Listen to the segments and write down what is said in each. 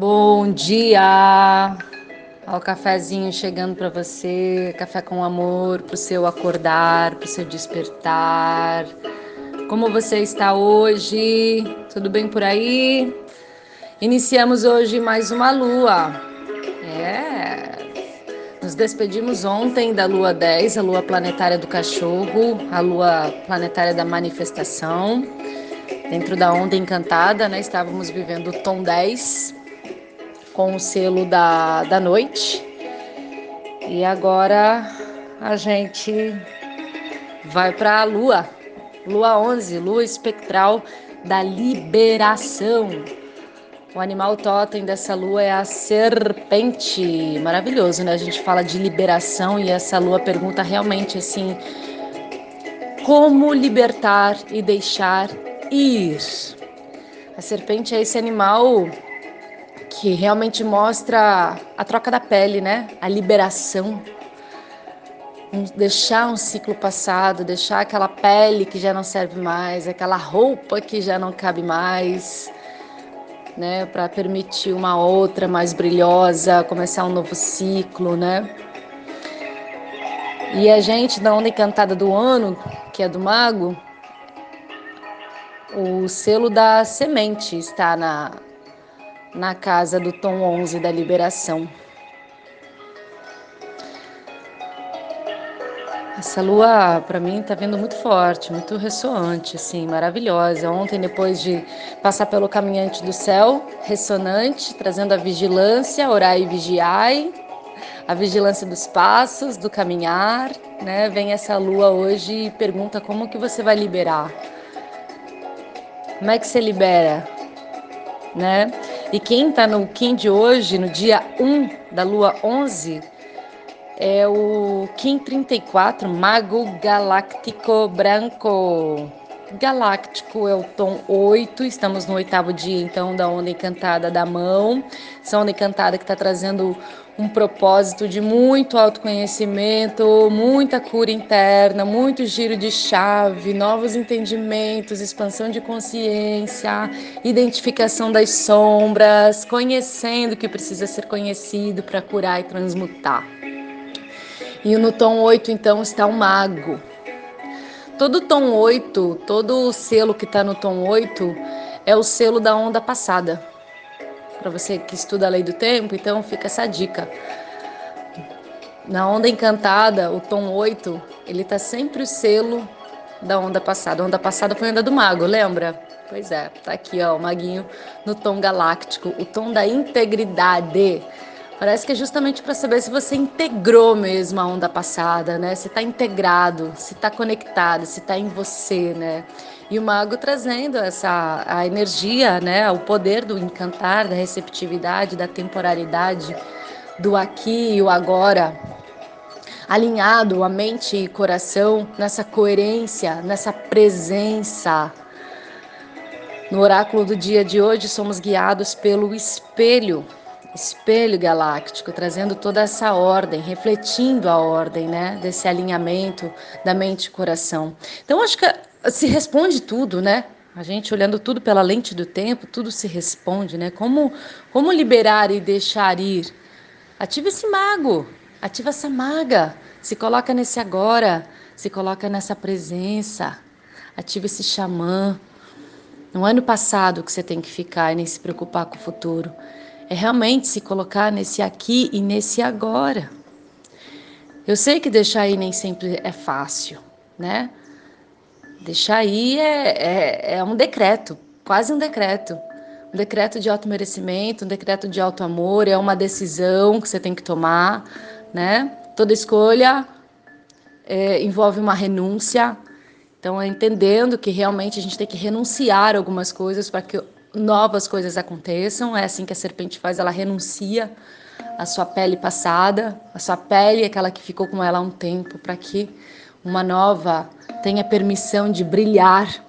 Bom dia! Olha o cafezinho chegando para você, café com amor, para o seu acordar, para o seu despertar. Como você está hoje? Tudo bem por aí? Iniciamos hoje mais uma lua. É. Nos despedimos ontem da lua 10, a lua planetária do cachorro, a lua planetária da manifestação. Dentro da onda encantada, né? Estávamos vivendo o tom 10, com o selo da, da noite. E agora a gente vai para a lua, lua 11, lua espectral da liberação. O animal totem dessa lua é a serpente. Maravilhoso, né? A gente fala de liberação e essa lua pergunta realmente assim: como libertar e deixar ir? A serpente é esse animal que realmente mostra a troca da pele, né? A liberação. Deixar um ciclo passado, deixar aquela pele que já não serve mais, aquela roupa que já não cabe mais, né? Para permitir uma outra mais brilhosa, começar um novo ciclo, né? E a gente, da onda encantada do ano, que é do mago, o selo da semente está na, na casa do tom 11 da liberação. Essa lua, para mim, tá vindo muito forte, muito ressoante, assim, maravilhosa. Ontem, depois de passar pelo caminhante do céu, ressonante, trazendo a vigilância, orai e vigiai, a vigilância dos passos, do caminhar, né? Vem essa lua hoje e pergunta como que você vai liberar. Como é que você libera? Né? E quem está no Kim de hoje, no dia 1 da lua 11, é o Kim 34, Mago Galáctico Branco. Galáctico é o tom 8, estamos no oitavo dia então da onda encantada da mão. Essa onda encantada que está trazendo um propósito de muito autoconhecimento, muita cura interna, muito giro de chave, novos entendimentos, expansão de consciência, identificação das sombras, conhecendo o que precisa ser conhecido para curar e transmutar. E no tom 8, então, está o mago. Todo tom 8, todo o selo que está no tom 8 é o selo da onda passada para você que estuda a lei do tempo, então fica essa dica. Na onda encantada, o tom 8, ele tá sempre o selo da onda passada. A onda passada foi a onda do mago, lembra? Pois é, tá aqui ó, o maguinho no tom galáctico, o tom da integridade. Parece que é justamente para saber se você integrou mesmo a onda passada, né? Se está integrado, se está conectado, se está em você, né? E o mago trazendo essa a energia, né, o poder do encantar, da receptividade, da temporalidade, do aqui e o agora, alinhado a mente e coração nessa coerência, nessa presença. No oráculo do dia de hoje somos guiados pelo espelho, espelho galáctico, trazendo toda essa ordem, refletindo a ordem, né, desse alinhamento da mente e coração. Então acho que se responde tudo, né? A gente olhando tudo pela lente do tempo, tudo se responde, né? Como, como liberar e deixar ir? Ativa esse mago, ativa essa maga, se coloca nesse agora, se coloca nessa presença, ativa esse xamã. No ano passado que você tem que ficar e nem se preocupar com o futuro. É realmente se colocar nesse aqui e nesse agora. Eu sei que deixar ir nem sempre é fácil, né? Deixar aí é, é, é um decreto, quase um decreto. Um decreto de auto-merecimento, um decreto de auto-amor, é uma decisão que você tem que tomar, né? Toda escolha é, envolve uma renúncia. Então, é entendendo que realmente a gente tem que renunciar algumas coisas para que novas coisas aconteçam. É assim que a serpente faz, ela renuncia à sua pele passada, a sua pele, aquela que ficou com ela há um tempo, para que uma nova tenha permissão de brilhar,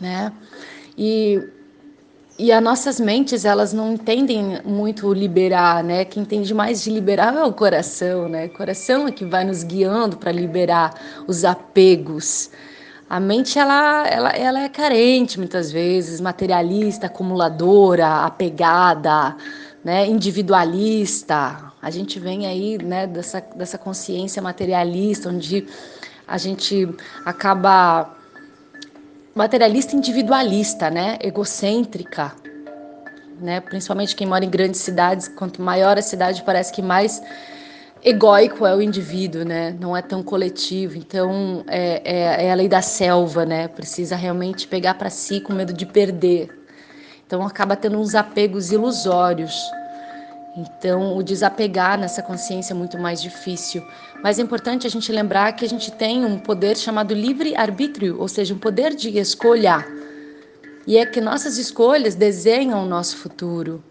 né? E, e as nossas mentes, elas não entendem muito liberar, né? Quem entende mais de liberar é o coração, né? O coração é que vai nos guiando para liberar os apegos, A mente ela, ela, ela é carente muitas vezes, materialista, acumuladora, apegada, né, individualista. A gente vem aí né, dessa, dessa consciência materialista, onde a gente acaba materialista individualista, né, egocêntrica, né, principalmente quem mora em grandes cidades, quanto maior a cidade parece que mais egóico é o indivíduo, né? Não é tão coletivo. Então é, é, é a lei da selva, né? Precisa realmente pegar para si com medo de perder. Então acaba tendo uns apegos ilusórios. Então o desapegar nessa consciência é muito mais difícil. Mas é importante a gente lembrar que a gente tem um poder chamado livre arbítrio, ou seja, um poder de escolha. E é que nossas escolhas desenham o nosso futuro.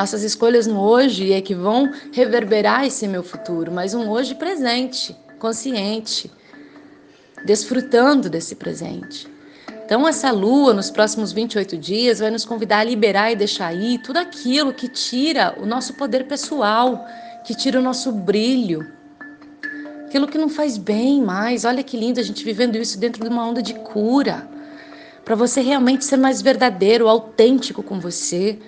Nossas escolhas no hoje é que vão reverberar esse meu futuro, mas um hoje presente, consciente, desfrutando desse presente. Então, essa lua, nos próximos 28 dias, vai nos convidar a liberar e deixar ir tudo aquilo que tira o nosso poder pessoal, que tira o nosso brilho, aquilo que não faz bem mais. Olha que lindo a gente vivendo isso dentro de uma onda de cura, para você realmente ser mais verdadeiro, autêntico com você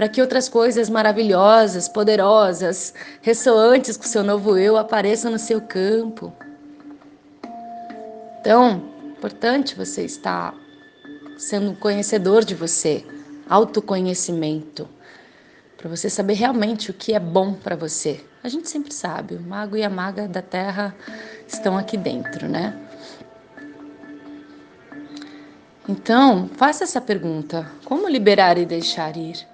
para que outras coisas maravilhosas, poderosas, ressoantes com o seu novo eu apareçam no seu campo. Então, importante você estar sendo conhecedor de você, autoconhecimento, para você saber realmente o que é bom para você. A gente sempre sabe, o mago e a maga da terra estão aqui dentro, né? Então, faça essa pergunta: como liberar e deixar ir?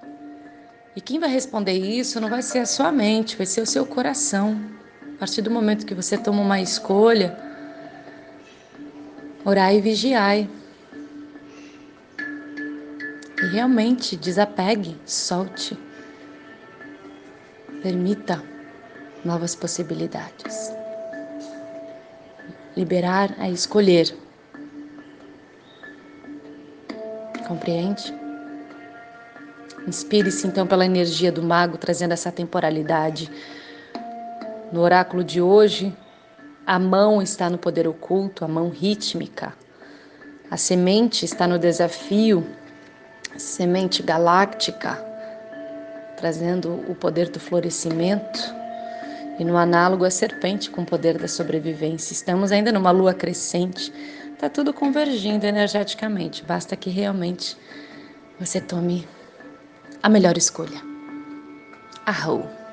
E quem vai responder isso não vai ser a sua mente, vai ser o seu coração. A partir do momento que você toma uma escolha, orai e vigiai. E realmente desapegue, solte. Permita novas possibilidades. Liberar é escolher. Compreende? Inspire-se então pela energia do mago, trazendo essa temporalidade. No oráculo de hoje, a mão está no poder oculto, a mão rítmica. A semente está no desafio, semente galáctica, trazendo o poder do florescimento. E no análogo, a serpente com o poder da sobrevivência. Estamos ainda numa lua crescente. Está tudo convergindo energeticamente. Basta que realmente você tome a melhor escolha. Arrou.